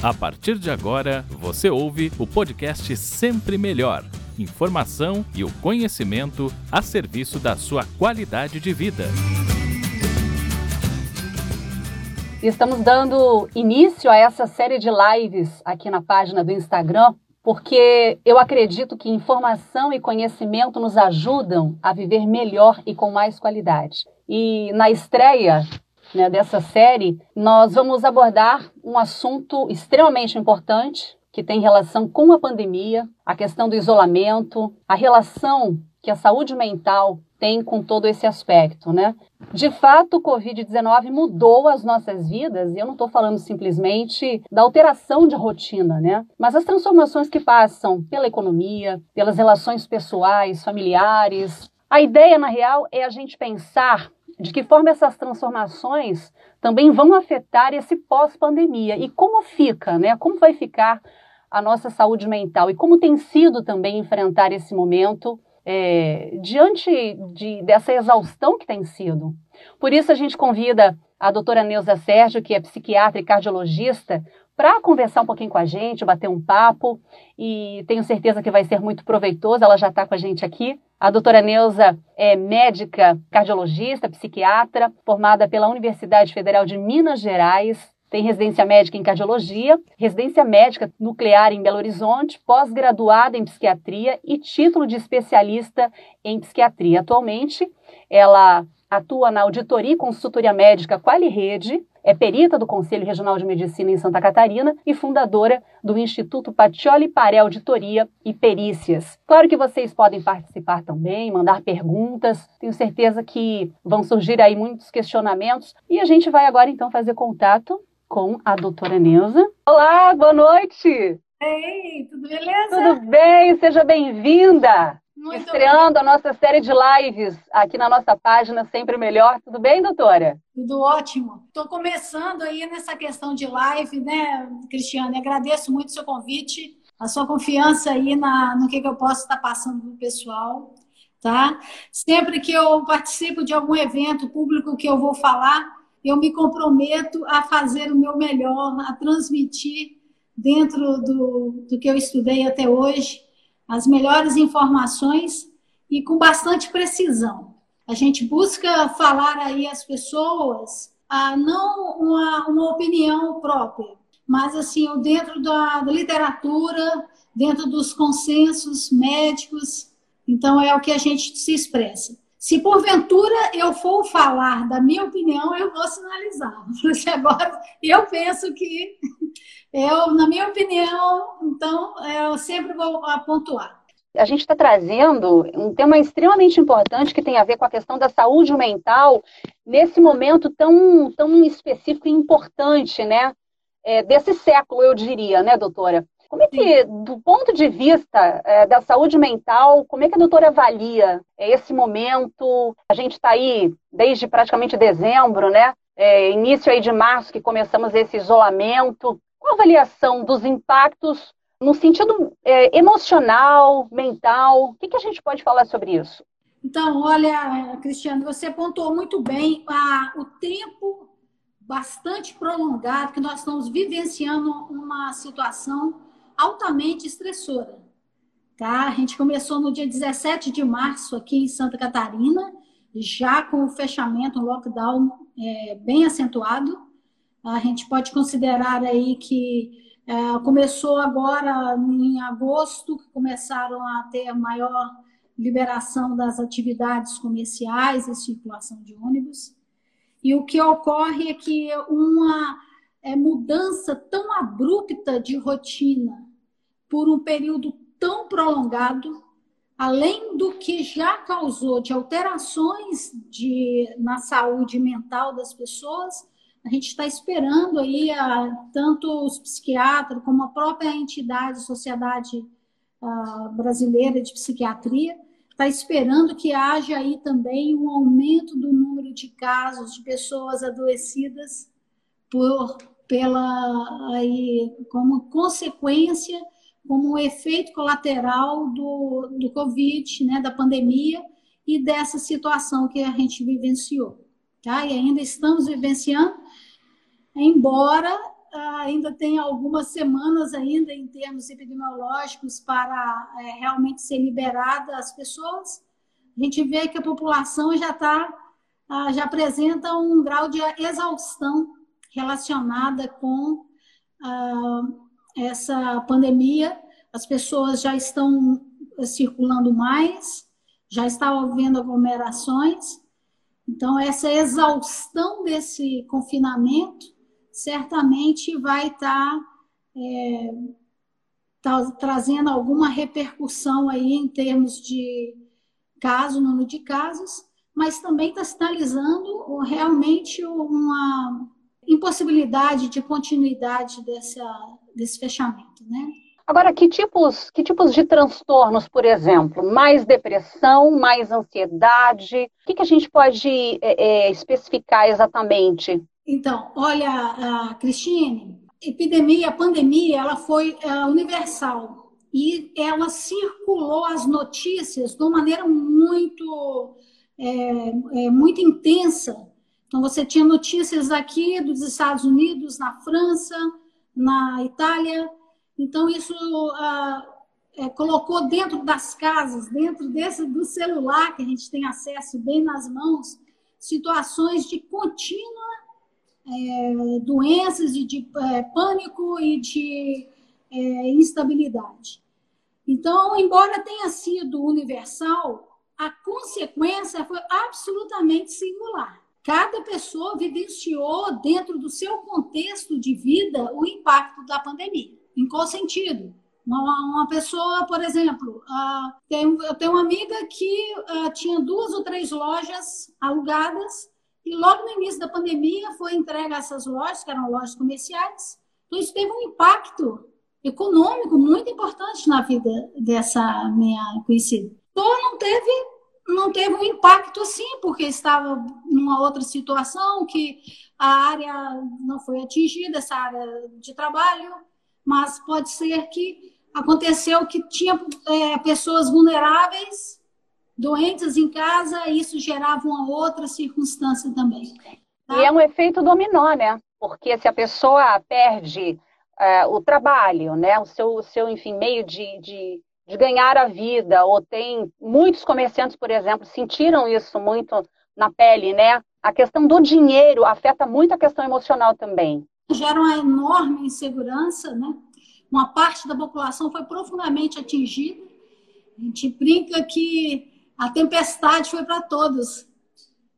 A partir de agora, você ouve o podcast Sempre Melhor. Informação e o conhecimento a serviço da sua qualidade de vida. Estamos dando início a essa série de lives aqui na página do Instagram, porque eu acredito que informação e conhecimento nos ajudam a viver melhor e com mais qualidade. E na estreia né, dessa série, nós vamos abordar um assunto extremamente importante que tem relação com a pandemia, a questão do isolamento, a relação que a saúde mental tem com todo esse aspecto, né? De fato, o Covid-19 mudou as nossas vidas, e eu não estou falando simplesmente da alteração de rotina, né? Mas as transformações que passam pela economia, pelas relações pessoais, familiares. A ideia, na real, é a gente pensar de que forma essas transformações também vão afetar esse pós-pandemia e como fica, né? Como vai ficar a nossa saúde mental e como tem sido também enfrentar esse momento é, diante de, dessa exaustão que tem sido. Por isso a gente convida a doutora Neuza Sérgio, que é psiquiatra e cardiologista, para conversar um pouquinho com a gente, bater um papo, e tenho certeza que vai ser muito proveitoso, ela já está com a gente aqui. A doutora Neuza é médica, cardiologista, psiquiatra, formada pela Universidade Federal de Minas Gerais, tem residência médica em cardiologia, residência médica nuclear em Belo Horizonte, pós-graduada em psiquiatria e título de especialista em psiquiatria. Atualmente, ela atua na auditoria e consultoria médica Quali Rede, é perita do Conselho Regional de Medicina em Santa Catarina e fundadora do Instituto Patioli Paré Auditoria e Perícias. Claro que vocês podem participar também, mandar perguntas. Tenho certeza que vão surgir aí muitos questionamentos e a gente vai agora então fazer contato com a doutora Neuza. Olá, boa noite! Ei, tudo beleza? Tudo bem, seja bem-vinda! Muito Estreando bem. a nossa série de lives aqui na nossa página Sempre Melhor. Tudo bem, doutora? Tudo ótimo. Estou começando aí nessa questão de live, né, Cristiane? Agradeço muito o seu convite, a sua confiança aí na, no que, que eu posso estar passando para o pessoal, tá? Sempre que eu participo de algum evento público que eu vou falar, eu me comprometo a fazer o meu melhor, a transmitir dentro do, do que eu estudei até hoje as melhores informações e com bastante precisão. A gente busca falar aí às pessoas ah, não uma, uma opinião própria, mas assim, dentro da, da literatura, dentro dos consensos médicos, então é o que a gente se expressa. Se porventura eu for falar da minha opinião, eu vou sinalizar. Agora eu penso que eu, na minha opinião, então, eu sempre vou pontuar. A gente está trazendo um tema extremamente importante que tem a ver com a questão da saúde mental nesse momento tão, tão específico e importante, né? É, desse século, eu diria, né, doutora? Como é que, do ponto de vista é, da saúde mental, como é que a doutora avalia esse momento? A gente está aí desde praticamente dezembro, né? É, início aí de março que começamos esse isolamento. Qual a avaliação dos impactos no sentido é, emocional, mental? O que, que, a gente pode falar sobre isso? Então, olha, Cristiano, você pontuou muito bem a, o tempo bastante prolongado que nós estamos vivenciando uma situação altamente estressora. Tá? A gente começou no dia 17 de março aqui em Santa Catarina, já com o fechamento, um lockdown é, bem acentuado. A gente pode considerar aí que é, começou agora em agosto, que começaram a ter maior liberação das atividades comerciais e circulação de ônibus. E o que ocorre é que uma é, mudança tão abrupta de rotina por um período tão prolongado, além do que já causou de alterações de, na saúde mental das pessoas, a gente está esperando aí a, tanto os psiquiatras como a própria entidade, Sociedade a, Brasileira de Psiquiatria, está esperando que haja aí também um aumento do número de casos de pessoas adoecidas por pela aí como consequência, como um efeito colateral do, do Covid, né, da pandemia e dessa situação que a gente vivenciou, tá? E ainda estamos vivenciando embora ainda tem algumas semanas ainda em termos epidemiológicos para é, realmente ser liberada as pessoas. A gente vê que a população já está ah, já apresenta um grau de exaustão relacionada com ah, essa pandemia. As pessoas já estão circulando mais, já está havendo aglomerações. Então, essa exaustão desse confinamento certamente vai estar é, tá trazendo alguma repercussão aí em termos de caso, número de casos, mas também está sinalizando realmente uma impossibilidade de continuidade dessa, desse fechamento, né? Agora, que tipos, que tipos de transtornos, por exemplo? Mais depressão, mais ansiedade? O que, que a gente pode é, é, especificar exatamente? Então, olha, Cristine, epidemia, pandemia, ela foi uh, universal e ela circulou as notícias de uma maneira muito, é, é, muito intensa. Então, você tinha notícias aqui dos Estados Unidos, na França, na Itália. Então, isso uh, é, colocou dentro das casas, dentro desse do celular que a gente tem acesso bem nas mãos, situações de contínua é, doenças e de é, pânico e de é, instabilidade. Então, embora tenha sido universal, a consequência foi absolutamente singular. Cada pessoa vivenciou dentro do seu contexto de vida o impacto da pandemia. Em qual sentido? Uma, pessoa, por exemplo, tem, eu tenho uma amiga que uh, tinha duas ou três lojas alugadas e logo no início da pandemia foi entregue a essas lojas, que eram lojas comerciais. Então, isso teve um impacto econômico muito importante na vida dessa minha conhecida. Então, não teve, não teve um impacto assim, porque estava numa outra situação que a área não foi atingida, essa área de trabalho, mas pode ser que aconteceu que tinha é, pessoas vulneráveis doentes em casa, isso gerava uma outra circunstância também. Tá? E é um efeito dominó, né? Porque se a pessoa perde é, o trabalho, né? O seu, seu enfim, meio de, de, de ganhar a vida, ou tem muitos comerciantes, por exemplo, sentiram isso muito na pele, né? A questão do dinheiro afeta muito a questão emocional também. Gera uma enorme insegurança, né? Uma parte da população foi profundamente atingida. A gente brinca que a tempestade foi para todos,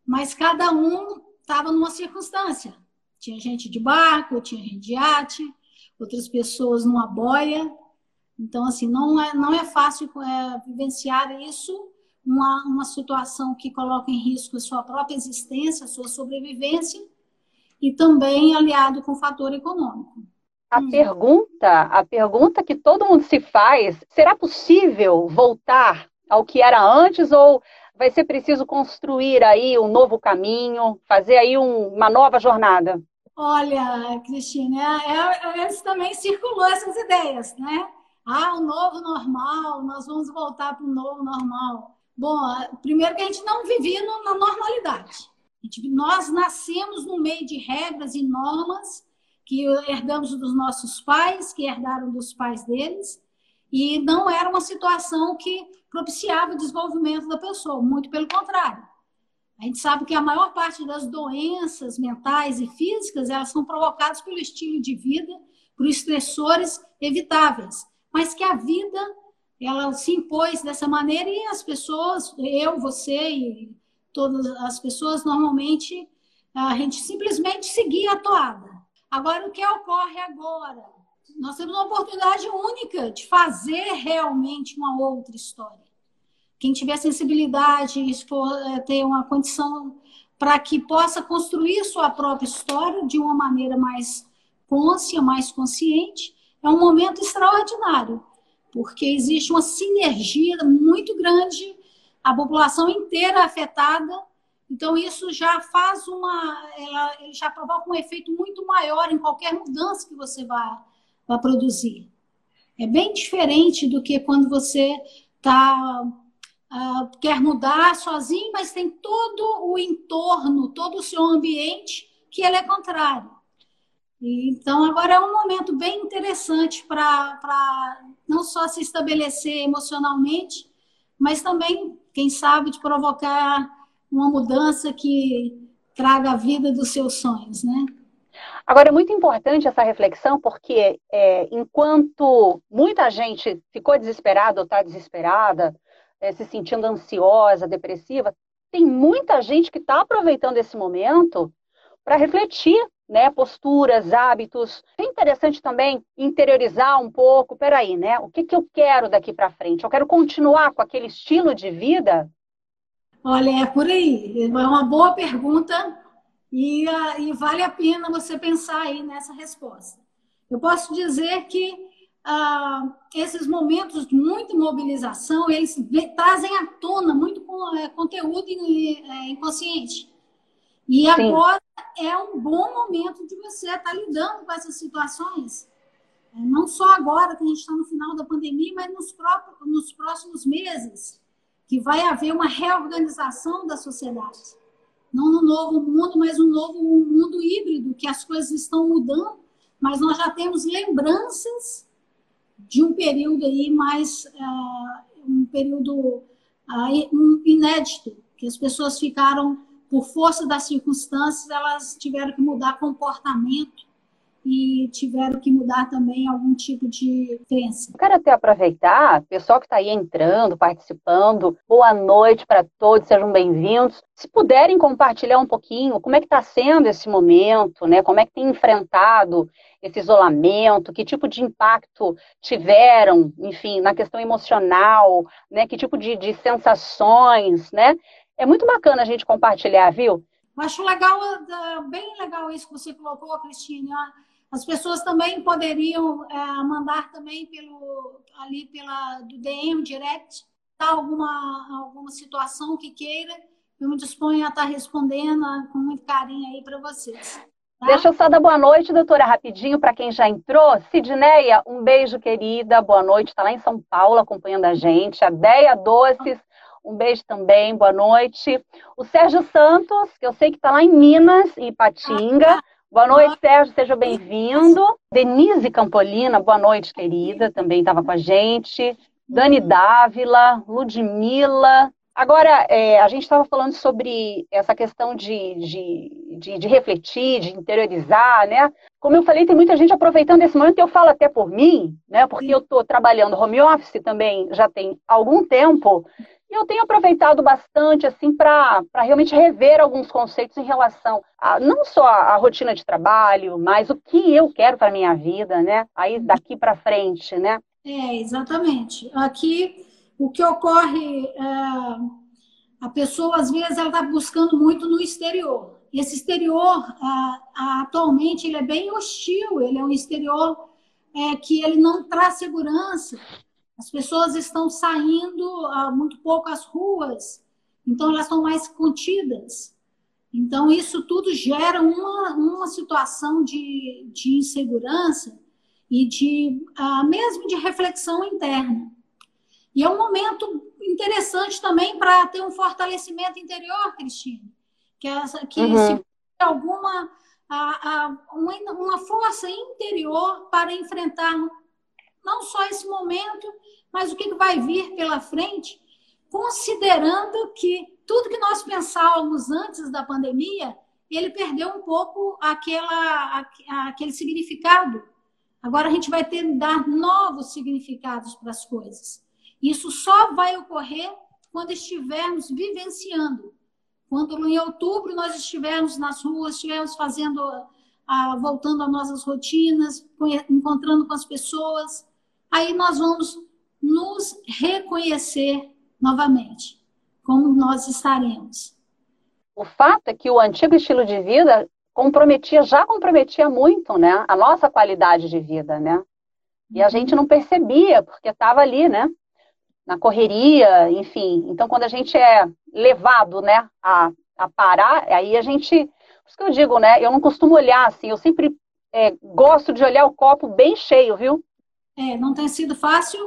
mas cada um estava numa circunstância. Tinha gente de barco, tinha gente de arte, outras pessoas numa boia. Então, assim, não é, não é fácil é, vivenciar isso, uma, uma situação que coloca em risco a sua própria existência, a sua sobrevivência, e também aliado com o fator econômico. A hum. pergunta, a pergunta que todo mundo se faz, será possível voltar ao que era antes ou vai ser preciso construir aí um novo caminho, fazer aí um, uma nova jornada? Olha, Cristina, é, é, também circulou essas ideias, né? Ah, o novo normal, nós vamos voltar para o novo normal. Bom, primeiro que a gente não vivia na normalidade. Gente, nós nascemos no meio de regras e normas que herdamos dos nossos pais, que herdaram dos pais deles, e não era uma situação que propiciava o desenvolvimento da pessoa, muito pelo contrário. A gente sabe que a maior parte das doenças mentais e físicas, elas são provocadas pelo estilo de vida, por estressores evitáveis, mas que a vida ela se impôs dessa maneira e as pessoas, eu, você e todas as pessoas, normalmente a gente simplesmente seguia a toada. Agora, o que ocorre agora? Nós temos uma oportunidade única de fazer realmente uma outra história. Quem tiver sensibilidade, é, ter uma condição para que possa construir sua própria história de uma maneira mais côncia, mais consciente, é um momento extraordinário, porque existe uma sinergia muito grande, a população inteira afetada, então isso já faz uma, ela já provoca um efeito muito maior em qualquer mudança que você vá para produzir. É bem diferente do que quando você tá, uh, quer mudar sozinho, mas tem todo o entorno, todo o seu ambiente que ele é contrário. Então, agora é um momento bem interessante para não só se estabelecer emocionalmente, mas também, quem sabe, de provocar uma mudança que traga a vida dos seus sonhos, né? Agora, é muito importante essa reflexão, porque é, enquanto muita gente ficou desesperada ou está desesperada, é, se sentindo ansiosa, depressiva, tem muita gente que está aproveitando esse momento para refletir, né, posturas, hábitos. É interessante também interiorizar um pouco, peraí, né, o que, que eu quero daqui para frente? Eu quero continuar com aquele estilo de vida? Olha, é por aí. É uma boa pergunta e, e vale a pena você pensar aí nessa resposta. Eu posso dizer que ah, esses momentos de muita mobilização, eles trazem à tona muito é, conteúdo é, inconsciente. E Sim. agora é um bom momento de você estar tá lidando com essas situações. É, não só agora, que a gente está no final da pandemia, mas nos, próprios, nos próximos meses, que vai haver uma reorganização da sociedade não no novo mundo, mas um novo mundo híbrido, que as coisas estão mudando, mas nós já temos lembranças de um período aí mais, uh, um período uh, inédito, que as pessoas ficaram, por força das circunstâncias, elas tiveram que mudar comportamento, e tiveram que mudar também algum tipo de crença. Quero até aproveitar, pessoal que está aí entrando, participando, boa noite para todos, sejam bem-vindos. Se puderem compartilhar um pouquinho como é que está sendo esse momento, né? Como é que tem enfrentado esse isolamento, que tipo de impacto tiveram, enfim, na questão emocional, né? Que tipo de, de sensações, né? É muito bacana a gente compartilhar, viu? acho legal, bem legal isso que você colocou, Cristine. As pessoas também poderiam é, mandar também pelo ali pela do DM direct alguma alguma situação que queira. Eu me disponho a estar respondendo com muito carinho aí para vocês. Tá? Deixa eu só dar boa noite, doutora, rapidinho, para quem já entrou. Sidneia, um beijo, querida. Boa noite. Está lá em São Paulo acompanhando a gente. A Deia Doces, um beijo também. Boa noite. O Sérgio Santos, que eu sei que está lá em Minas, em Ipatinga. Ah, Boa noite, Sérgio, seja bem-vindo. Denise Campolina, boa noite, querida, também estava com a gente. Dani Dávila, Ludmila. Agora, é, a gente estava falando sobre essa questão de, de, de, de, refletir, de interiorizar, né? Como eu falei, tem muita gente aproveitando esse momento, eu falo até por mim, né? Porque eu estou trabalhando home office também já tem algum tempo, e eu tenho aproveitado bastante, assim, para realmente rever alguns conceitos em relação a não só a, a rotina de trabalho, mas o que eu quero para minha vida, né? Aí daqui para frente, né? É, exatamente. Aqui, o que ocorre, é, a pessoa, às vezes, ela está buscando muito no exterior. Esse exterior, atualmente, ele é bem hostil, ele é um exterior é, que ele não traz segurança, as pessoas estão saindo uh, muito pouco às ruas, então elas estão mais contidas. Então, isso tudo gera uma, uma situação de, de insegurança e de uh, mesmo de reflexão interna. E é um momento interessante também para ter um fortalecimento interior, Cristina, que, é essa, que uhum. se alguma a, a, uma, uma força interior para enfrentar não só esse momento, mas o que vai vir pela frente, considerando que tudo que nós pensávamos antes da pandemia, ele perdeu um pouco aquela, aquele significado. Agora a gente vai ter que dar novos significados para as coisas. Isso só vai ocorrer quando estivermos vivenciando. Quando em outubro nós estivermos nas ruas, estivermos fazendo, voltando às nossas rotinas, encontrando com as pessoas, aí nós vamos nos reconhecer novamente, como nós estaremos. O fato é que o antigo estilo de vida comprometia, já comprometia muito, né, a nossa qualidade de vida, né? E a gente não percebia, porque estava ali, né, na correria, enfim. Então, quando a gente é levado, né, a, a parar, aí a gente, por isso que eu digo, né, eu não costumo olhar assim, eu sempre é, gosto de olhar o copo bem cheio, viu? É, não tem sido fácil.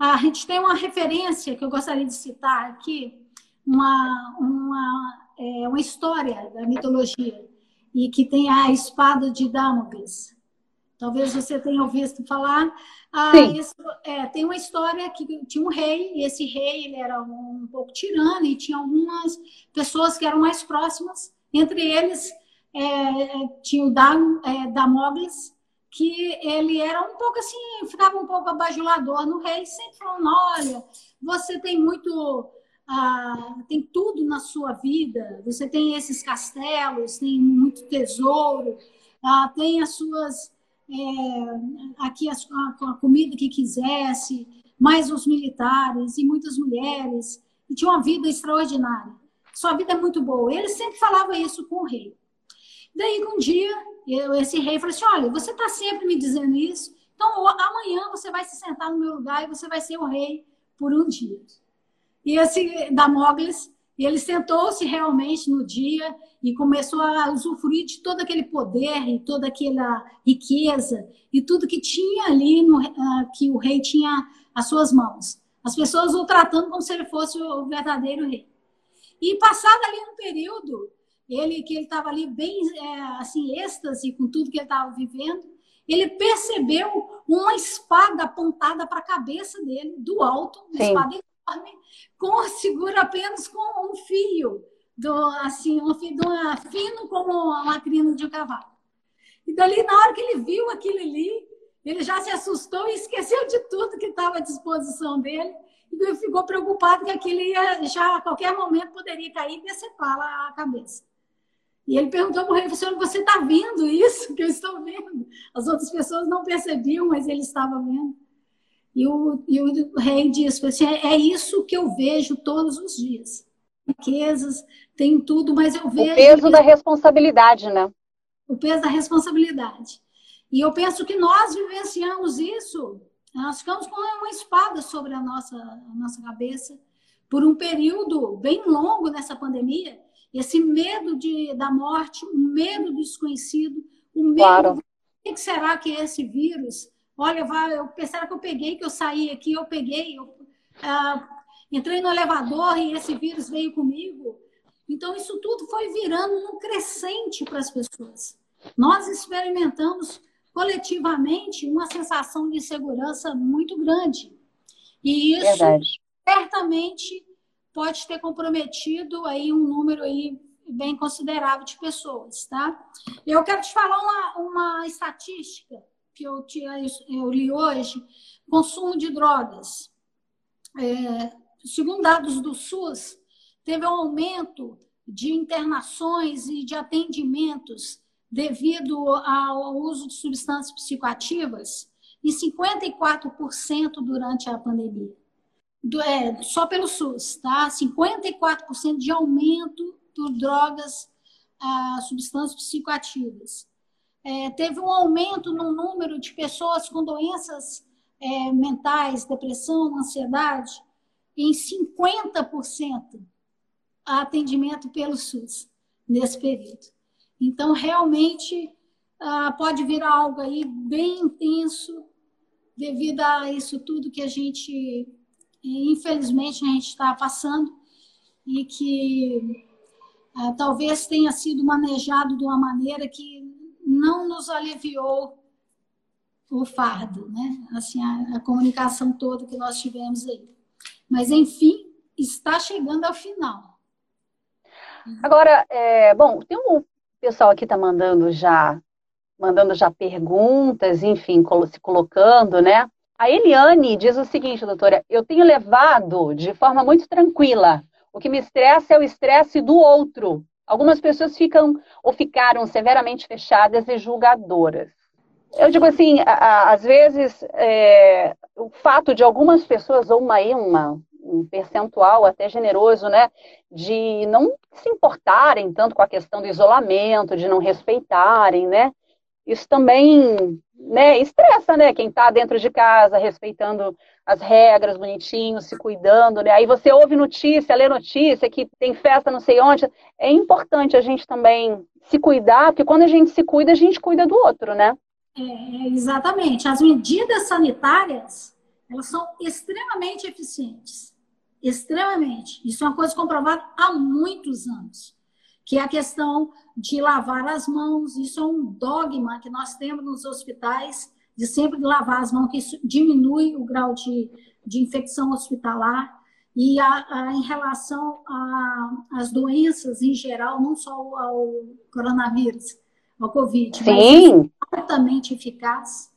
A gente tem uma referência que eu gostaria de citar aqui, uma, uma, é, uma história da mitologia, e que tem a espada de Damocles. Talvez você tenha ouvido falar. Ah, esse, é, tem uma história que tinha um rei, e esse rei ele era um, um, pouco tirano, e tinha algumas pessoas que eram mais próximas. Entre eles, é, tinha o Dam, é, Damogles, que ele era um pouco assim, ficava um pouco abajulador no rei, sempre falando: olha, você tem muito. Ah, tem tudo na sua vida, você tem esses castelos, tem muito tesouro, ah, tem as suas é, aqui a, a, comida que quisesse, mais os militares e muitas mulheres, e tinha uma vida extraordinária. Sua vida é muito boa. Ele sempre falava isso com o rei. Daí, um dia, eu, esse rei falou assim: Olha, você está sempre me dizendo isso, então amanhã você vai se sentar no meu lugar e você vai ser o rei por um dia. E esse Damócles e ele sentou-se realmente no dia e começou a usufruir de todo aquele poder e toda aquela riqueza e tudo que tinha ali, no, uh, que o rei tinha às suas mãos. As pessoas o tratando como se ele fosse o verdadeiro rei. E passado ali um período, ele que ele estava ali bem é, assim êxtase com tudo que ele estava vivendo, ele percebeu uma espada apontada para a cabeça dele do alto, uma Sim. espada com segura apenas com um fio, do, assim, um fio uma, fino como uma crina de um cavalo. E dali, na hora que ele viu aquilo ali, ele já se assustou e esqueceu de tudo que estava à disposição dele. E ficou preocupado que aquilo ia, já a qualquer momento poderia cair e decepá-la a cabeça. E ele perguntou para o rei, você está vendo isso que eu estou vendo? As outras pessoas não percebiam, mas ele estava vendo. E o, e o rei disse assim, é, é isso que eu vejo todos os dias. Riquezas, tem tudo, mas eu vejo... O peso que... da responsabilidade, né? O peso da responsabilidade. E eu penso que nós vivenciamos isso, nós ficamos com uma espada sobre a nossa, a nossa cabeça por um período bem longo nessa pandemia. Esse medo de, da morte, o medo do desconhecido, o medo... Claro. O que será que é esse vírus Olha, vai, eu pensaram que eu peguei, que eu saí aqui, eu peguei, eu ah, entrei no elevador e esse vírus veio comigo. Então, isso tudo foi virando um crescente para as pessoas. Nós experimentamos coletivamente uma sensação de segurança muito grande. E isso Verdade. certamente pode ter comprometido aí um número aí bem considerável de pessoas, tá? Eu quero te falar uma, uma estatística que eu, tinha, eu li hoje, consumo de drogas. É, segundo dados do SUS, teve um aumento de internações e de atendimentos devido ao uso de substâncias psicoativas em 54% durante a pandemia. É, só pelo SUS, tá? 54% de aumento de drogas, ah, substâncias psicoativas é, teve um aumento no número de pessoas com doenças é, mentais, depressão, ansiedade, em 50% a atendimento pelo SUS nesse período. Então, realmente, ah, pode vir algo aí bem intenso devido a isso tudo que a gente, infelizmente, a gente está passando e que ah, talvez tenha sido manejado de uma maneira que não nos aliviou o fardo, né? Assim, a, a, comunicação toda que nós tivemos aí. Mas, enfim, está chegando ao final. Agora, é, bom, tem um pessoal aqui está mandando já, mandando já perguntas, enfim, se colocando, né? A Eliane diz o seguinte, doutora, eu tenho levado de forma muito tranquila. O que me estressa é o estresse do outro. Algumas pessoas ficam ou ficaram severamente fechadas e julgadoras. Eu digo assim, às vezes é, o fato de algumas pessoas, ou uma, uma, um percentual até generoso, né, de não se importarem tanto com a questão do isolamento, de não respeitarem, né, isso também né, estressa, né? Quem está dentro de casa, respeitando as regras, bonitinho, se cuidando, né? Aí você ouve notícia, lê notícia que tem festa não sei onde. É importante a gente também se cuidar, porque quando a gente se cuida, a gente cuida do outro, né? É, exatamente. As medidas sanitárias, elas são extremamente eficientes. Extremamente. Isso é uma coisa comprovada há muitos anos. Que é a questão de lavar as mãos. Isso é um dogma que nós temos nos hospitais, de sempre lavar as mãos, que isso diminui o grau de, de infecção hospitalar. E a, a, em relação às doenças em geral, não só ao coronavírus, ao Covid, Sim. mas altamente eficaz.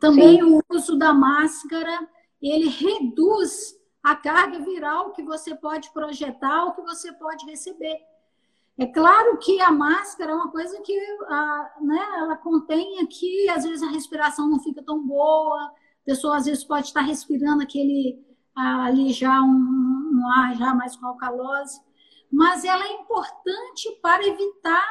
Também Sim. o uso da máscara, ele reduz a carga viral que você pode projetar ou que você pode receber. É claro que a máscara é uma coisa que a, né, ela contém aqui, às vezes a respiração não fica tão boa, a pessoa às vezes pode estar respirando aquele ali já um, um ar já mais com alcalose, mas ela é importante para evitar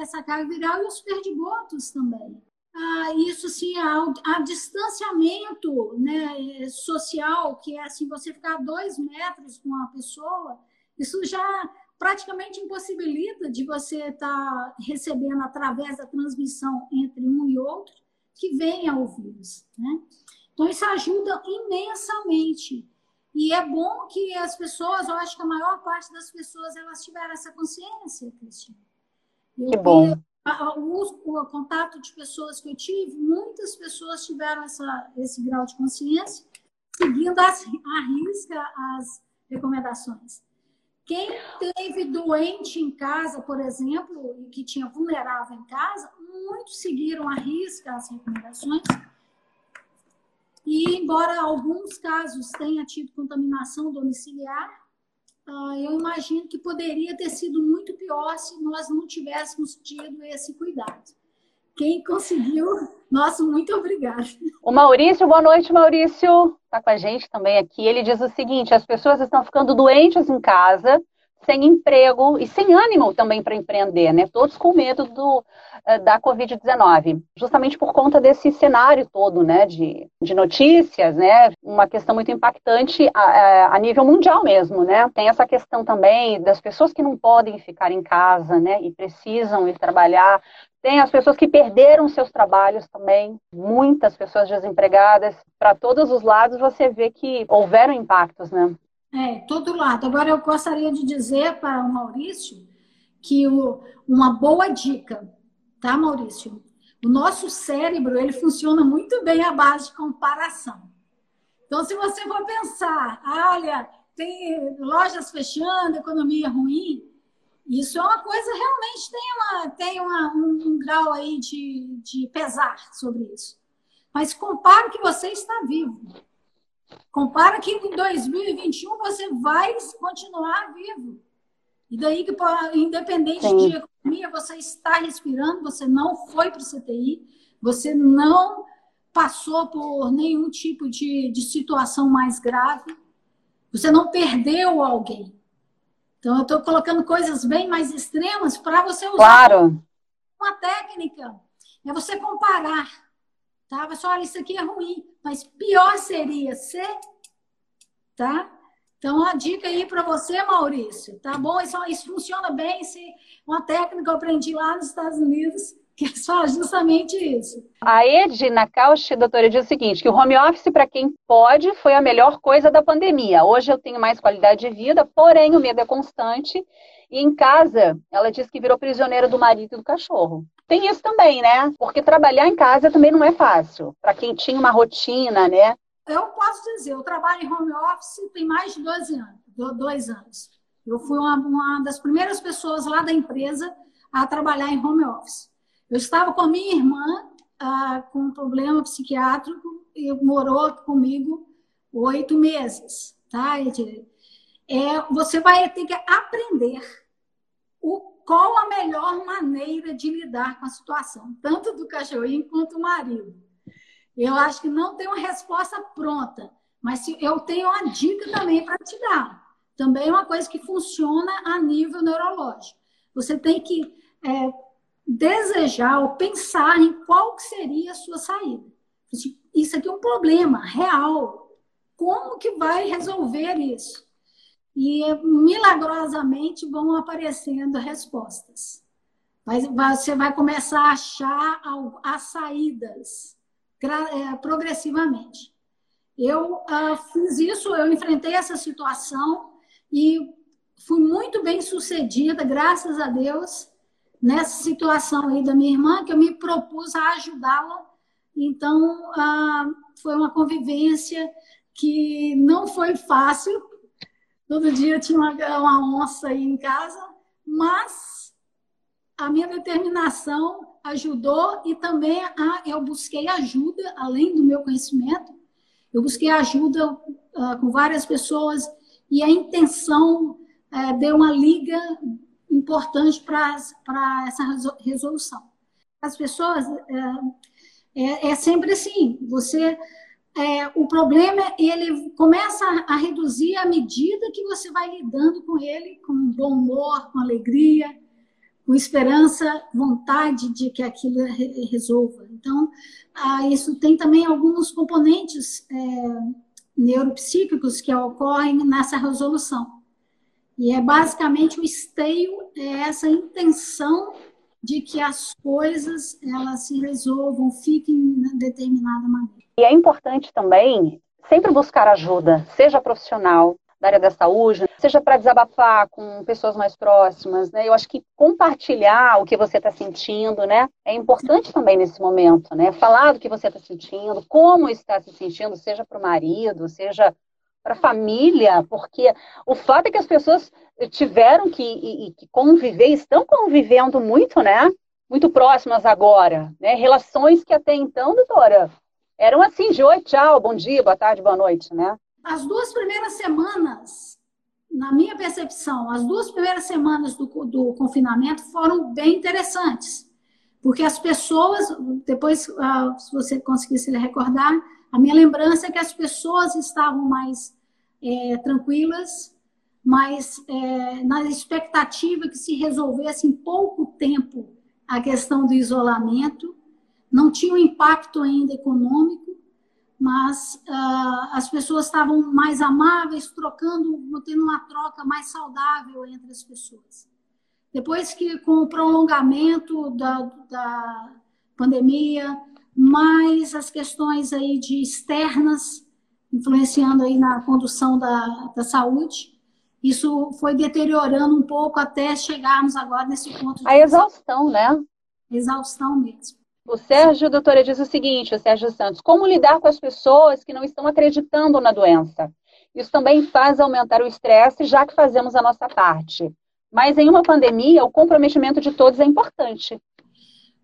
essa carga viral e os perdigotos também. Ah, isso sim, a, distanciamento né, social, que é assim, você ficar dois metros com uma pessoa, isso já praticamente impossibilita de você estar tá recebendo através da transmissão entre um e outro que venha o vírus. Né? Então, isso ajuda imensamente. E é bom que as pessoas, eu acho que a maior parte das pessoas, elas tiveram essa consciência, Cristian. Que bom. O, o, contato de pessoas que eu tive, muitas pessoas tiveram essa, esse grau de consciência, seguindo as, a risca as recomendações. Quem teve doente em casa, por exemplo, e que tinha vulnerável em casa, muitos seguiram a risca as recomendações. E, embora alguns casos tenha tido contaminação domiciliar, ah, eu imagino que poderia ter sido muito pior se nós não tivéssemos tido esse cuidado. Quem conseguiu, nosso muito obrigada. O Maurício, boa noite, Maurício. Está com a gente também aqui. Ele diz o seguinte: as pessoas estão ficando doentes em casa, sem emprego e sem ânimo também para empreender, né? Todos com medo do, eh, da Covid-19, justamente por conta desse cenário todo, né? De, de notícias, né? Uma questão muito impactante a, a nível mundial mesmo, né? Tem essa questão também das pessoas que não podem ficar em casa, né? E precisam ir trabalhar tem as pessoas que perderam seus trabalhos também, muitas pessoas desempregadas. Para todos os lados você vê que houveram impactos, né? É, todo lado. Agora eu gostaria de dizer para o Maurício que o, uma boa dica, tá, Maurício? O nosso cérebro ele funciona muito bem à base de comparação. Então, se você for pensar, olha, tem lojas fechando, economia ruim, isso é uma coisa realmente tem, uma, tem uma, um, um, grau aí de, de pesar sobre isso. Mas compara que você está vivo. Compara que em 2021 você vai continuar vivo. E daí que, independente Sim. de economia, você está respirando, você não foi para o CTI, você não passou por nenhum tipo de, de situação mais grave, você não perdeu alguém. Então, eu estou colocando coisas bem mais extremas para você usar claro. uma técnica. É você comparar. Tá? Você olha, isso aqui é ruim, mas pior seria ser. Tá? Então, a dica aí para você, Maurício, tá bom? Isso, isso funciona bem. Se uma técnica que eu aprendi lá nos Estados Unidos, que faz justamente isso. A Edna Kausch, doutora, diz o seguinte, que o home office, para quem pode, foi a melhor coisa da pandemia. Hoje eu tenho mais qualidade de vida, porém o medo é constante. E em casa, ela diz que virou prisioneira do marido e do cachorro. Tem isso também, né? Porque trabalhar em casa também não é fácil. Para quem tinha uma rotina, né? Eu posso dizer, eu trabalho em home office tem mais de 12 anos, dois anos. Eu fui uma, uma das primeiras pessoas lá da empresa a trabalhar em home office. Eu estava com a minha irmã ah, com um problema psiquiátrico e morou comigo oito meses, tá, É, você vai ter que aprender o, qual a melhor maneira de lidar com a situação, tanto do cachorrinho quanto do marido. Eu acho que não tem uma resposta pronta, mas eu tenho uma dica também para te dar. Também é uma coisa que funciona a nível neurológico. Você tem que é, desejar ou pensar em qual seria a sua saída. Isso aqui é um problema real. Como que vai resolver isso? E milagrosamente vão aparecendo respostas. Mas você vai começar a achar as saídas é, progressivamente. Eu uh, fiz isso, eu enfrentei essa situação e fui muito bem sucedida, graças a Deus, nessa situação aí da minha irmã, que eu me propus a ajudá-la. Então, ah, foi uma convivência que não foi fácil. Todo dia tinha uma, uma onça aí em casa, mas a minha determinação ajudou e também a, eu busquei ajuda, além do meu conhecimento, eu busquei ajuda uh, com várias pessoas e a intenção uh, deu uma liga importante para essa resolução. As pessoas, uh, é, é, sempre assim, você... É, o problema, ele começa a, a reduzir à medida que você vai lidando com ele com bom humor, com alegria, com esperança, vontade de que aquilo resolva. Então, ah, isso tem também alguns componentes é, neuropsíquicos que ocorrem nessa resolução. E é basicamente o esteio, é essa intenção de que as coisas elas se resolvam, fiquem de determinada maneira. E é importante também sempre buscar ajuda, seja profissional, da área da saúde, seja para desabafar com pessoas mais próximas, né? Eu acho que compartilhar o que você está sentindo, né, é importante também nesse momento, né? Falar do que você está sentindo, como está se sentindo, seja para o marido, seja para a família, porque o fato é que as pessoas tiveram que, e, que conviver, estão convivendo muito, né? Muito próximas agora, né? Relações que até então, doutora, eram assim de oi, tchau, bom dia, boa tarde, boa noite, né? as duas primeiras semanas, na minha percepção, as duas primeiras semanas do, do confinamento foram bem interessantes. Porque as pessoas, depois, ah, se você conseguir se recordar, a minha lembrança é que as pessoas estavam mais é, tranquilas, mas é, na expectativa que se resolvesse em pouco tempo a questão do isolamento, não tinha um impacto ainda econômico, mas uh, as pessoas estavam mais amáveis, trocando, tendo uma troca mais saudável entre as pessoas. Depois que, com o prolongamento da, da pandemia, mais as questões aí de externas influenciando aí na condução da, da saúde, isso foi deteriorando um pouco até chegarmos agora nesse ponto. a exaustão, né? Exaustão mesmo. O Sérgio, doutora, diz o seguinte, o Sérgio Santos, como lidar com as pessoas que não estão acreditando na doença? Isso também faz aumentar o estresse, já que fazemos a nossa parte. Mas em uma pandemia, o comprometimento de todos é importante.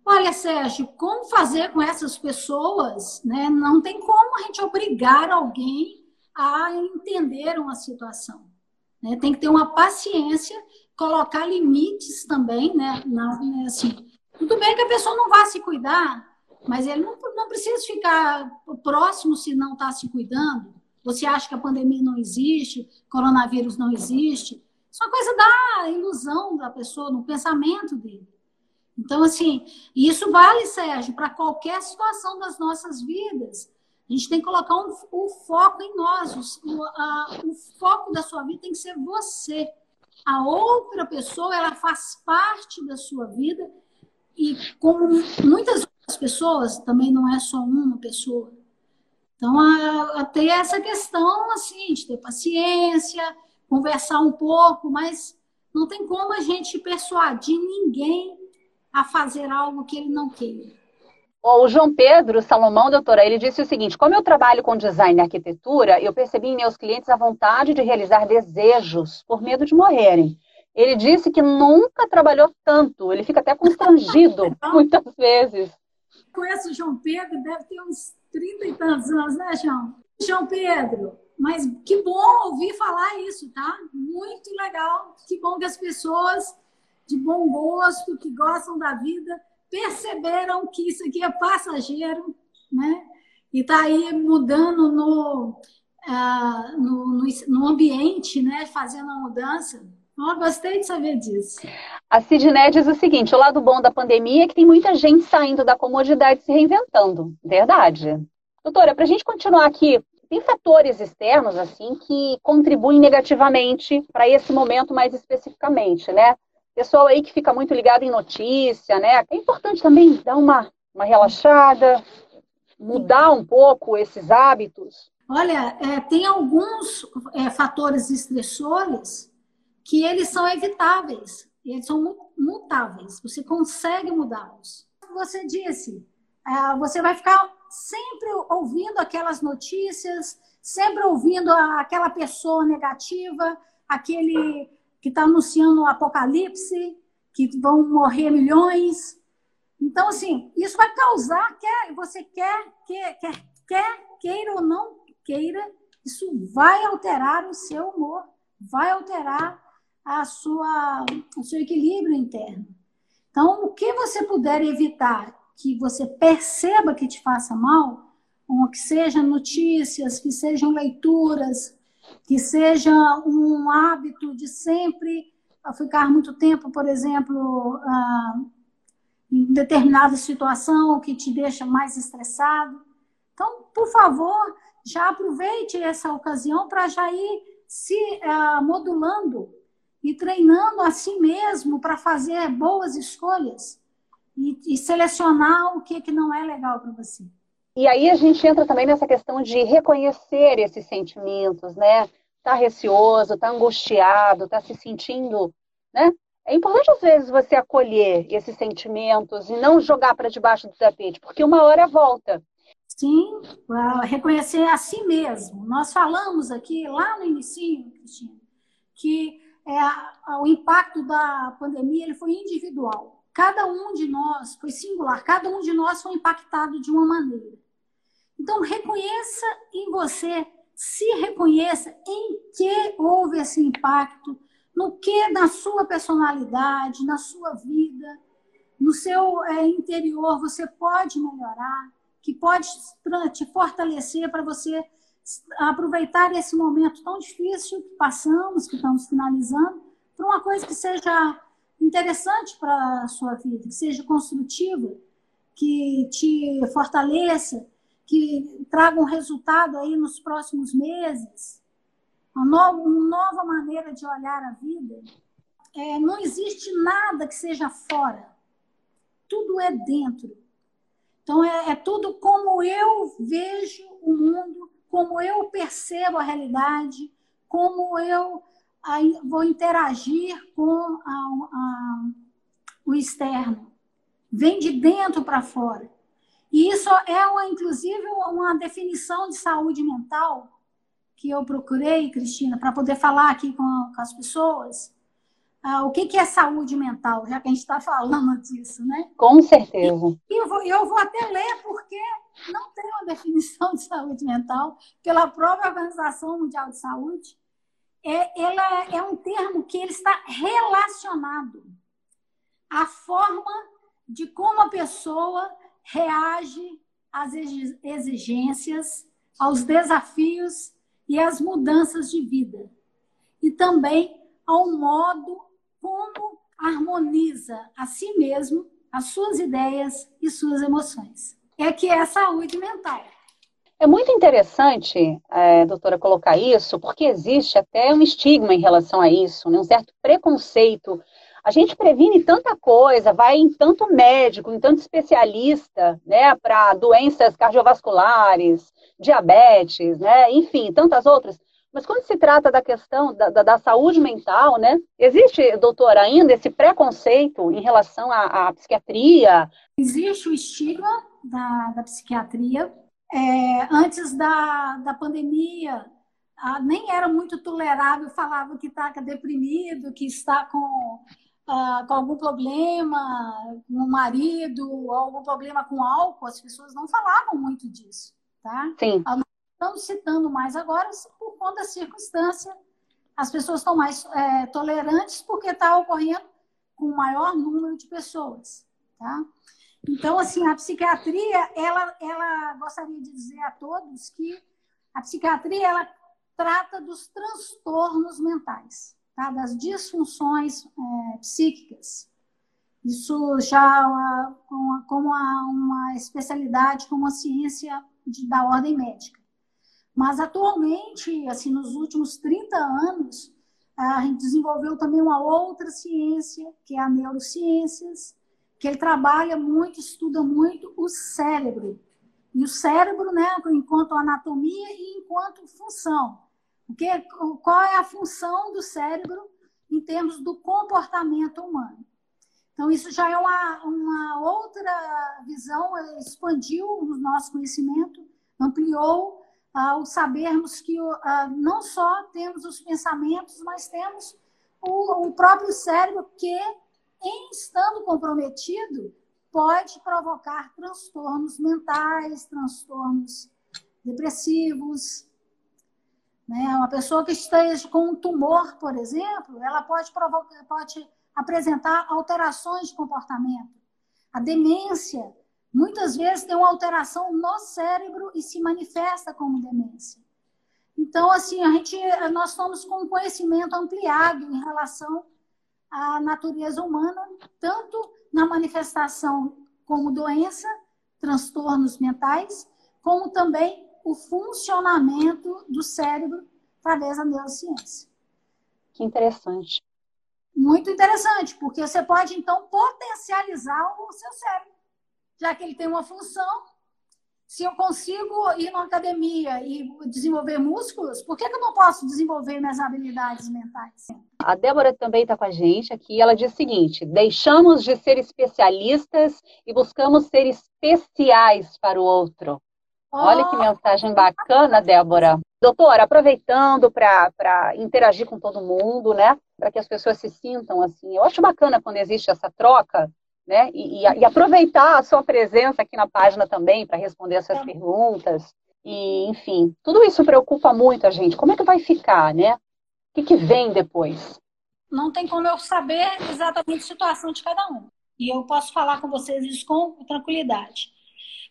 Olha, Sérgio, como fazer com essas pessoas? Né? Não tem como a gente obrigar alguém a entender uma situação. Né? Tem que ter uma paciência, colocar limites também, né? Na, né, assim, tudo bem que a pessoa não vá se cuidar, mas ele não, não precisa ficar próximo se não está se cuidando. Você acha que a pandemia não existe, coronavírus não existe. Isso é uma coisa da ilusão da pessoa, no pensamento dele. Então, assim, isso vale, Sérgio, para qualquer situação das nossas vidas. A gente tem que colocar um, o foco em nós. O, a, o foco da sua vida tem que ser você. A outra pessoa, ela faz parte da sua vida e como muitas outras pessoas, também não é só uma pessoa. Então, a, a ter essa questão, assim, de ter paciência, conversar um pouco, mas não tem como a gente persuadir ninguém a fazer algo que ele não queira. O João Pedro Salomão, doutora, ele disse o seguinte: como eu trabalho com design e arquitetura, eu percebi em meus clientes a vontade de realizar desejos por medo de morrerem. Ele disse que nunca trabalhou tanto, ele fica até constrangido muitas vezes. Conheço o João Pedro, deve ter uns 30 e tantos anos, né, João? João Pedro, mas que bom ouvir falar isso, tá? Muito legal. Que bom que as pessoas de bom gosto, que gostam da vida, perceberam que isso aqui é passageiro, né? E está aí mudando no, uh, no, no, no ambiente, né? Fazendo a mudança. Oh, gostei de saber disso. A Sidney diz o seguinte: o lado bom da pandemia é que tem muita gente saindo da comodidade e se reinventando. Verdade. Doutora, para a gente continuar aqui, tem fatores externos assim que contribuem negativamente para esse momento mais especificamente, né? Pessoal aí que fica muito ligado em notícia, né? É importante também dar uma, uma relaxada, mudar um pouco esses hábitos. Olha, é, tem alguns é, fatores estressores que eles são evitáveis, eles são mutáveis, você consegue mudá-los. Você disse, você vai ficar sempre ouvindo aquelas notícias, sempre ouvindo aquela pessoa negativa, aquele que está anunciando o apocalipse, que vão morrer milhões. Então, assim, isso vai causar, quer você quer, quer, quer, quer queira ou não queira, isso vai alterar o seu humor, vai alterar a sua, o seu equilíbrio interno. Então, o que você puder evitar que você perceba que te faça mal, que sejam notícias, que sejam leituras, que seja um hábito de sempre ficar muito tempo, por exemplo, ah, em determinada situação que te deixa mais estressado. Então, por favor, já aproveite essa ocasião para já ir se uh, modulando e treinando a si mesmo para fazer boas escolhas e, e selecionar o que, que não é legal para você. E aí a gente entra também nessa questão de reconhecer esses sentimentos, né? Tá receoso, tá angustiado, tá se sentindo, né? É importante às vezes você acolher esses sentimentos e não jogar para debaixo do tapete, porque uma hora volta. Sim, reconhecer a si mesmo. Nós falamos aqui lá no início, Cristina, que é, o impacto da pandemia ele foi individual. Cada um de nós foi singular, cada um de nós foi impactado de uma maneira. Então, reconheça em você, se reconheça em que houve esse impacto, no que na sua personalidade, na sua vida, no seu é, interior você pode melhorar que pode te fortalecer para você aproveitar esse momento tão difícil que passamos, que estamos finalizando, para uma coisa que seja interessante para a sua vida, que seja construtiva, que te fortaleça, que traga um resultado aí nos próximos meses, uma nova, uma nova maneira de olhar a vida. É, não existe nada que seja fora, tudo é dentro. Então, é, é tudo como eu vejo o mundo, como eu percebo a realidade, como eu vou interagir com a, a, o externo. Vem de dentro para fora. E isso é, uma, inclusive, uma definição de saúde mental que eu procurei, Cristina, para poder falar aqui com, com as pessoas ah, o que, que é saúde mental, já que a gente está falando disso, né? Com certeza. E eu vou, eu vou até ler, porque não tem uma definição de saúde mental pela própria Organização Mundial de Saúde. É, ela é um termo que ele está relacionado à forma de como a pessoa reage às exigências, aos desafios e às mudanças de vida. E também ao modo como harmoniza a si mesmo, as suas ideias e suas emoções. É que é a saúde mental. É muito interessante, é, doutora, colocar isso, porque existe até um estigma em relação a isso, né? um certo preconceito. A gente previne tanta coisa, vai em tanto médico, em tanto especialista, né, para doenças cardiovasculares, diabetes, né, enfim, tantas outras. Mas quando se trata da questão da, da, da saúde mental, né? Existe, doutor, ainda esse preconceito em relação à, à psiquiatria? Existe o estigma da, da psiquiatria. É, antes da, da pandemia, nem era muito tolerável, falava que está deprimido, que está com, uh, com algum problema com o marido, algum problema com álcool, as pessoas não falavam muito disso. Tá? Sim. Estamos citando mais agora por conta da circunstância. As pessoas estão mais é, tolerantes porque está ocorrendo com maior número de pessoas, tá? Então, assim, a psiquiatria, ela, ela gostaria de dizer a todos que a psiquiatria, ela trata dos transtornos mentais, tá? das disfunções é, psíquicas. Isso já como, como uma especialidade, como uma ciência de, da ordem médica. Mas atualmente, assim, nos últimos 30 anos, a gente desenvolveu também uma outra ciência, que é a neurociências, que ele trabalha muito, estuda muito o cérebro. E o cérebro, né, enquanto anatomia e enquanto função. Porque, qual é a função do cérebro em termos do comportamento humano. Então, isso já é uma, uma outra visão, expandiu o nosso conhecimento, ampliou ah, o sabermos que ah, não só temos os pensamentos, mas temos o, o próprio cérebro que, em estando comprometido, pode provocar transtornos mentais, transtornos depressivos. Né? Uma pessoa que esteja com um tumor, por exemplo, ela pode, provocar, pode apresentar alterações de comportamento. A demência, muitas vezes, tem uma alteração no cérebro e se manifesta como demência. Então, assim, a gente, nós estamos com um conhecimento ampliado em relação à natureza humana, tanto na manifestação como doença, transtornos mentais, como também o funcionamento do cérebro através da neurociência. Que interessante muito interessante, porque você pode, então, potencializar o seu cérebro, já que ele tem uma função. Se eu consigo ir na academia e desenvolver músculos, por que, que eu não posso desenvolver minhas habilidades mentais? A Débora também está com a gente aqui. Ela diz o seguinte: deixamos de ser especialistas e buscamos ser especiais para o outro. Olha que mensagem bacana, Débora. Doutora, aproveitando para interagir com todo mundo, né? Para que as pessoas se sintam assim. Eu acho bacana quando existe essa troca, né? E, e, e aproveitar a sua presença aqui na página também para responder essas é. perguntas. E, enfim, tudo isso preocupa muito a gente. Como é que vai ficar, né? O que, que vem depois? Não tem como eu saber exatamente a situação de cada um. E eu posso falar com vocês isso com tranquilidade.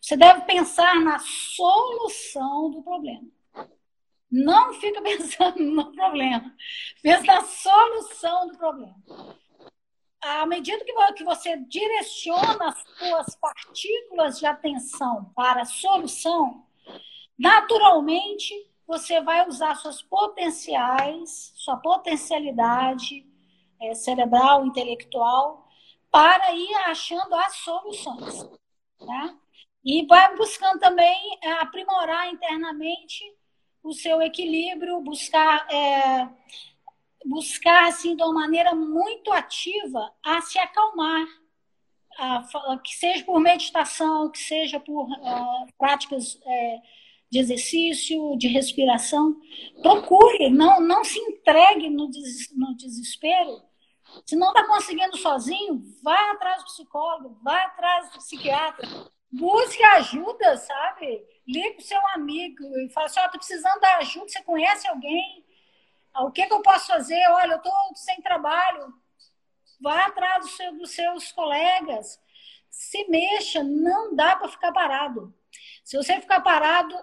Você deve pensar na solução do problema. Não fica pensando no problema. Pensa na solução do problema. À medida que você direciona as suas partículas de atenção para a solução, naturalmente você vai usar suas potenciais, sua potencialidade é, cerebral, intelectual, para ir achando as soluções. Tá? E vai buscando também é, aprimorar internamente o seu equilíbrio, buscar, é, buscar assim, de uma maneira muito ativa a se acalmar, a, que seja por meditação, que seja por uh, práticas é, de exercício, de respiração. Procure, não, não se entregue no, des, no desespero. Se não está conseguindo sozinho, vá atrás do psicólogo, vá atrás do psiquiatra, busque ajuda, sabe? Ligue para o seu amigo e fala assim, ó, oh, tô precisando da ajuda, você conhece alguém? O que, que eu posso fazer? Olha, eu estou sem trabalho. Vá atrás do seu, dos seus colegas. Se mexa, não dá para ficar parado. Se você ficar parado,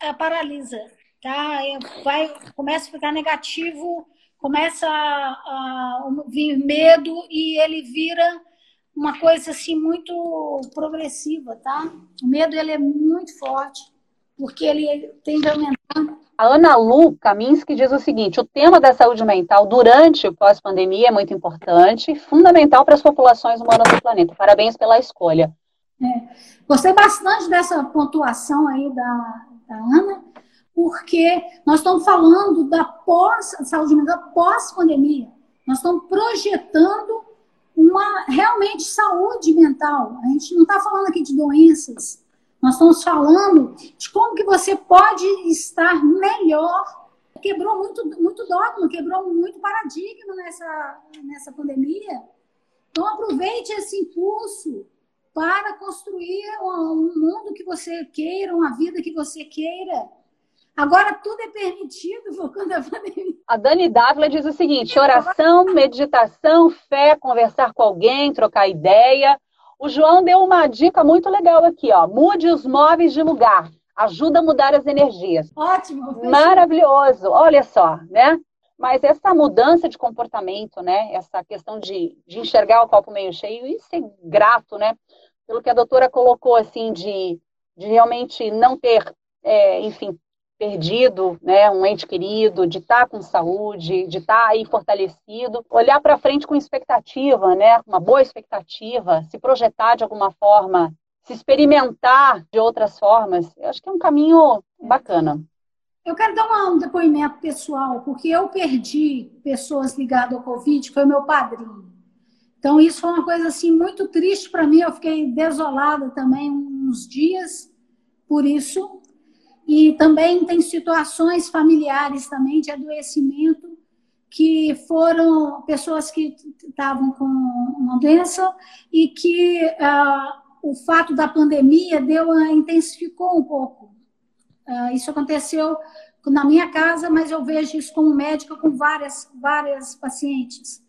é, paralisa, tá? É, vai, começa a ficar negativo, começa a, a vir medo e ele vira uma coisa assim muito progressiva, tá? O medo ele é muito forte, porque ele tende a aumentar. A Ana Lu Kaminski diz o seguinte: o tema da saúde mental durante o pós-pandemia é muito importante, fundamental para as populações humanas do planeta. Parabéns pela escolha. É. Gostei bastante dessa pontuação aí da, da Ana, porque nós estamos falando da pós saúde mental pós-pandemia. Nós estamos projetando uma realmente saúde mental. A gente não está falando aqui de doenças. Nós estamos falando de como que você pode estar melhor. Quebrou muito, muito dogma, quebrou muito paradigma nessa, nessa pandemia. Então aproveite esse impulso para construir um mundo que você queira, uma vida que você queira. Agora tudo é permitido pandemia. A Dani Dávila diz o seguinte: oração, meditação, fé, conversar com alguém, trocar ideia. O João deu uma dica muito legal aqui, ó. Mude os móveis de lugar. Ajuda a mudar as energias. Ótimo. Maravilhoso. Olha só, né? Mas essa mudança de comportamento, né? Essa questão de, de enxergar o copo meio cheio e ser grato, né? Pelo que a doutora colocou, assim, de, de realmente não ter, é, enfim, perdido, né, um ente querido, de estar tá com saúde, de estar tá aí fortalecido, olhar para frente com expectativa, né, uma boa expectativa, se projetar de alguma forma, se experimentar de outras formas, eu acho que é um caminho bacana. Eu quero dar um depoimento pessoal, porque eu perdi pessoas ligadas ao Covid, foi meu padrinho. Então, isso foi uma coisa assim muito triste para mim. Eu fiquei desolada também uns dias por isso. E também tem situações familiares também de adoecimento que foram pessoas que estavam com uma doença e que uh, o fato da pandemia deu intensificou um pouco. Uh, isso aconteceu na minha casa, mas eu vejo isso como médica com várias várias pacientes.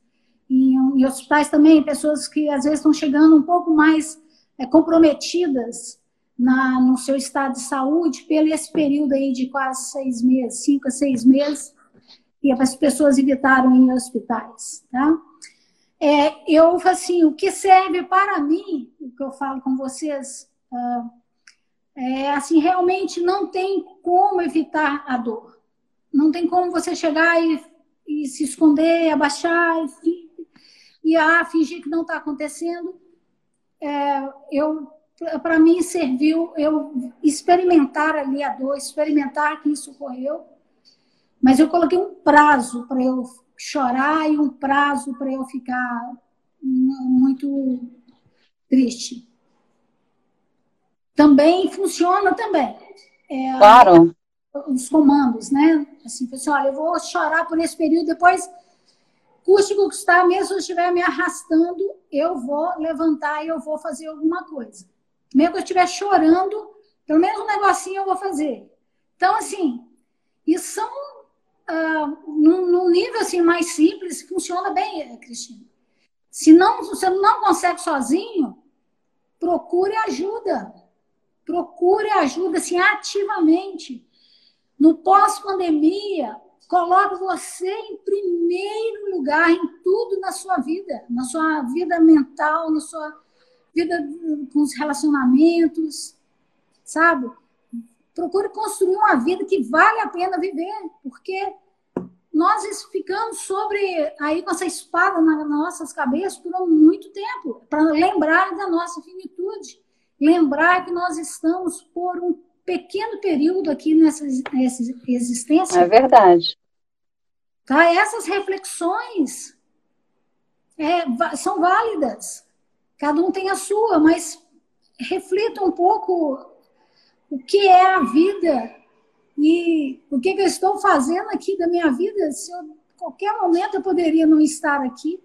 Em hospitais também, pessoas que às vezes estão chegando um pouco mais é, comprometidas na, no seu estado de saúde pelo esse período aí de quase seis meses, cinco a seis meses, e as pessoas evitaram ir em hospitais, tá? É, eu, assim, o que serve para mim, o que eu falo com vocês, uh, é, assim, realmente não tem como evitar a dor. Não tem como você chegar e, e se esconder, abaixar e, e ah, fingir que não está acontecendo. É, eu para mim serviu eu experimentar ali a dor, experimentar que isso ocorreu, mas eu coloquei um prazo para eu chorar e um prazo para eu ficar muito triste. Também funciona também. É, claro. Os comandos, né? Assim, assim, olha, eu vou chorar por esse período, depois custe que custar, mesmo se eu estiver me arrastando, eu vou levantar e eu vou fazer alguma coisa. Mesmo que eu estiver chorando, pelo menos um negocinho eu vou fazer. Então, assim, isso são uh, num, num, nível assim, mais simples, funciona bem, Cristina. Se não, você não consegue sozinho, procure ajuda. Procure ajuda assim, ativamente. No pós-pandemia, coloque você em primeiro lugar em tudo na sua vida, na sua vida mental, na sua vida com os relacionamentos, sabe? Procure construir uma vida que vale a pena viver, porque nós ficamos sobre aí com essa espada nas nossas cabeças por muito tempo, para lembrar da nossa finitude, lembrar que nós estamos por um pequeno período aqui nessa, nessa existência. É verdade. Tá? Essas reflexões é, são válidas. Cada um tem a sua, mas reflita um pouco o que é a vida e o que, que eu estou fazendo aqui da minha vida. Se eu, qualquer momento eu poderia não estar aqui.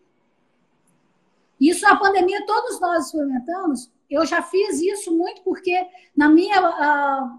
Isso na pandemia todos nós experimentamos. Eu já fiz isso muito porque na minha a,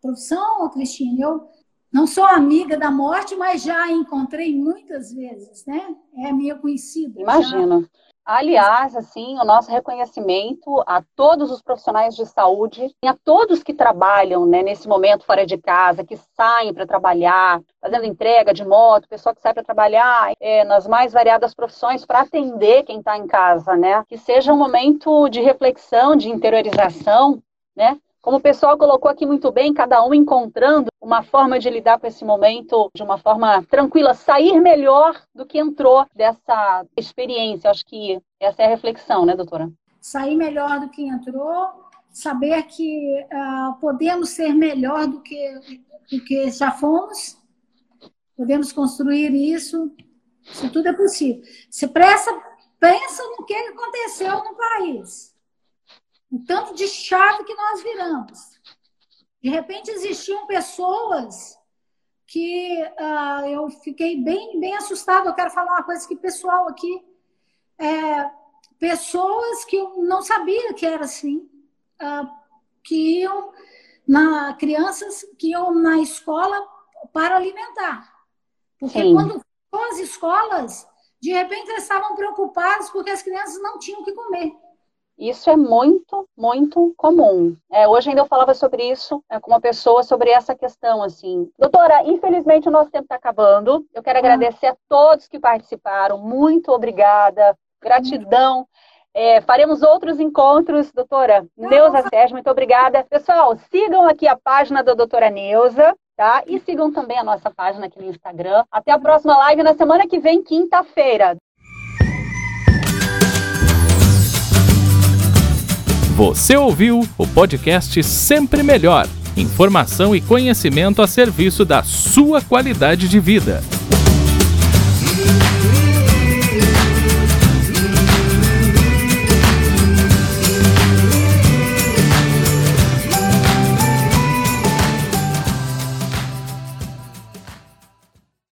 profissão, Cristina, eu não sou amiga da morte, mas já encontrei muitas vezes, né? É minha conhecida. Imagina. Aliás, assim, o nosso reconhecimento a todos os profissionais de saúde e a todos que trabalham né, nesse momento fora de casa, que saem para trabalhar, fazendo entrega de moto, pessoa que sai para trabalhar é, nas mais variadas profissões para atender quem está em casa, né? Que seja um momento de reflexão, de interiorização, né? Como o pessoal colocou aqui muito bem, cada um encontrando uma forma de lidar com esse momento de uma forma tranquila, sair melhor do que entrou dessa experiência. Acho que essa é a reflexão, né, doutora? Sair melhor do que entrou, saber que uh, podemos ser melhor do que, do que já fomos, podemos construir isso, isso tudo é possível. Se pressa, pensa no que aconteceu no país o tanto de chave que nós viramos. De repente existiam pessoas que uh, eu fiquei bem, bem assustada. Eu quero falar uma coisa que pessoal aqui, é, pessoas que eu não sabia que era assim, uh, que iam na crianças que iam na escola para alimentar, porque Sim. quando as escolas, de repente eles estavam preocupados porque as crianças não tinham o que comer. Isso é muito, muito comum. É, hoje ainda eu falava sobre isso é, com uma pessoa sobre essa questão, assim. Doutora, infelizmente o nosso tempo está acabando. Eu quero ah. agradecer a todos que participaram. Muito obrigada. Gratidão. É, faremos outros encontros, doutora Neuza Sérgio, muito obrigada. Pessoal, sigam aqui a página da doutora Neuza, tá? E sigam também a nossa página aqui no Instagram. Até a próxima live na semana que vem, quinta-feira. Você ouviu o podcast Sempre Melhor Informação e conhecimento a serviço da sua qualidade de vida.